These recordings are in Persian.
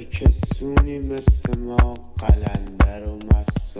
کسونی مثل ما قلندر و مست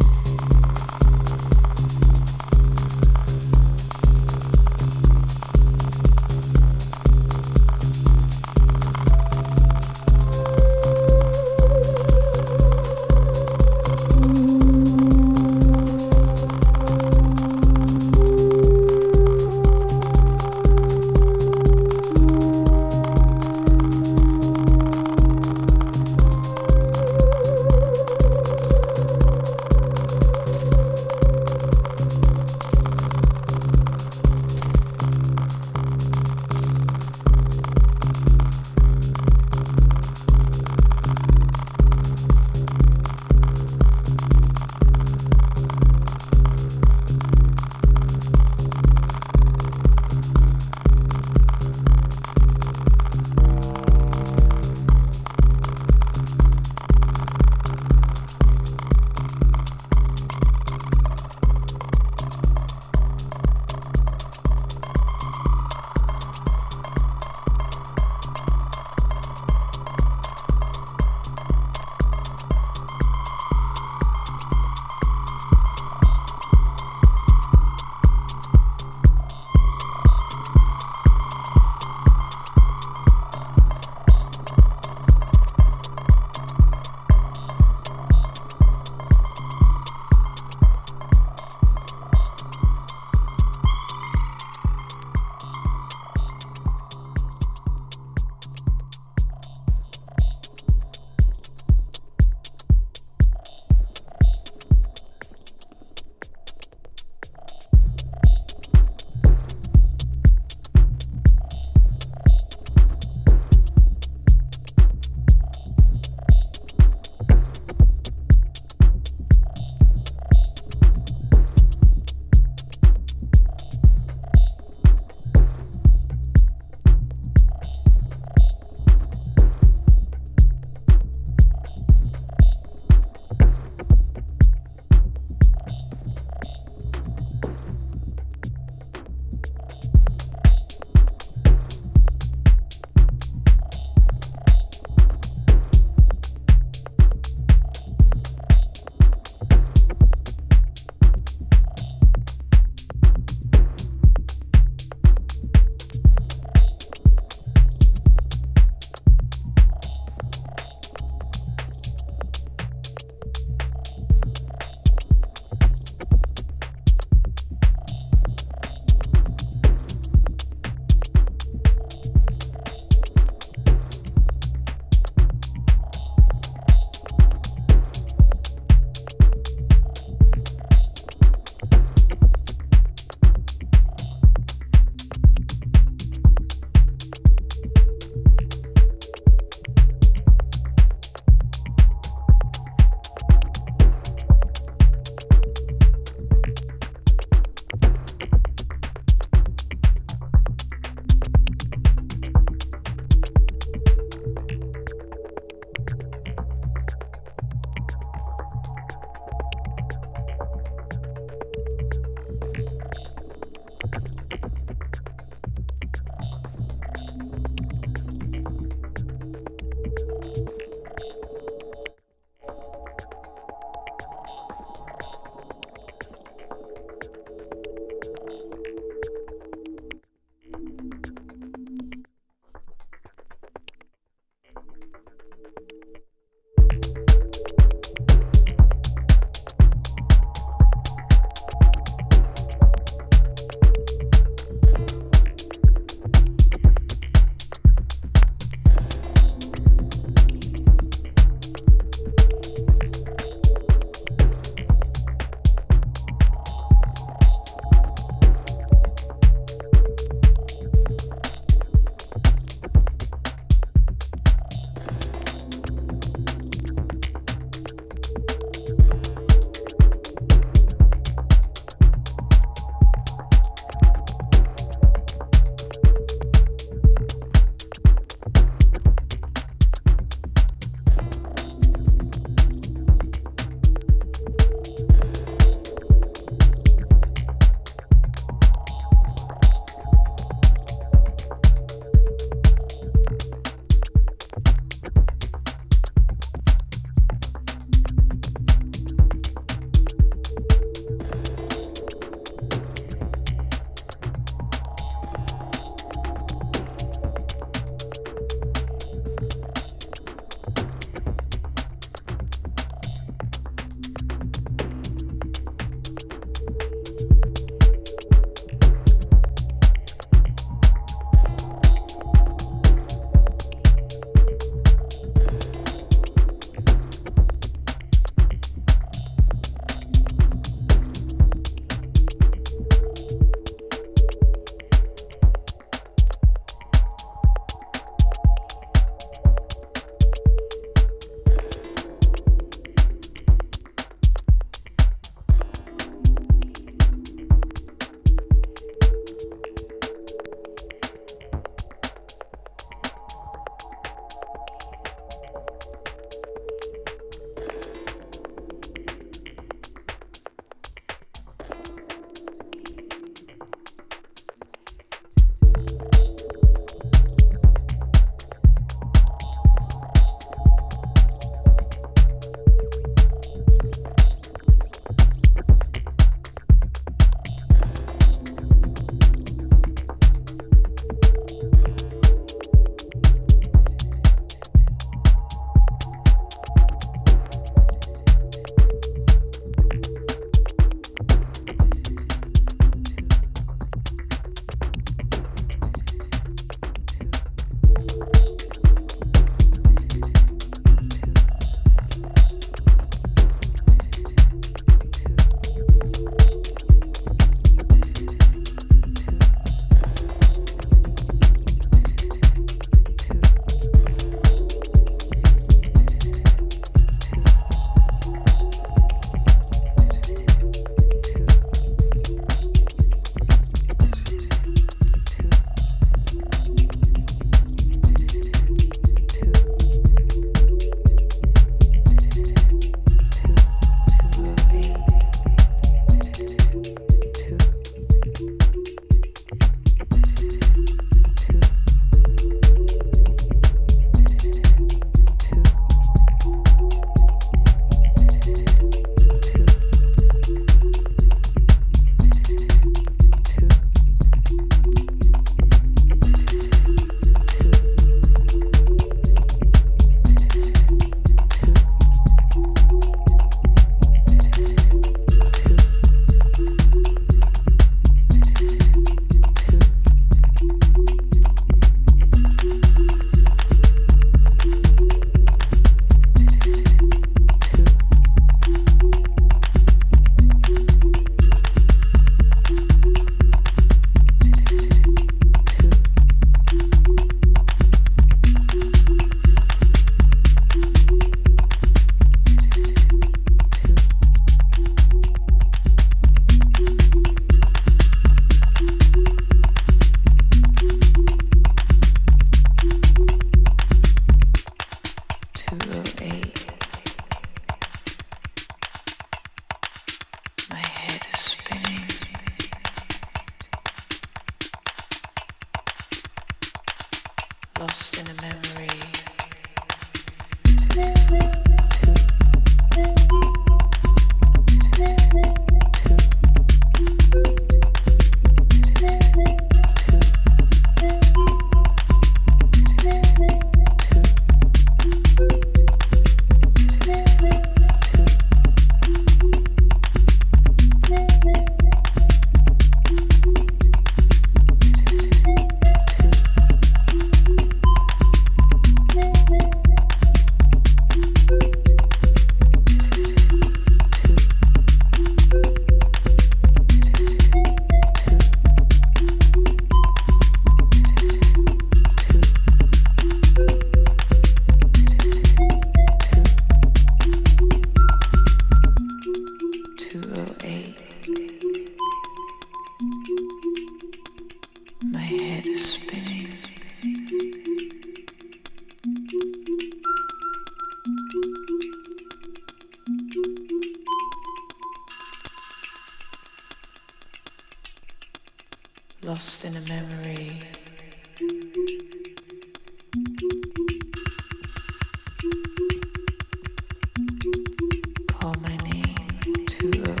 to the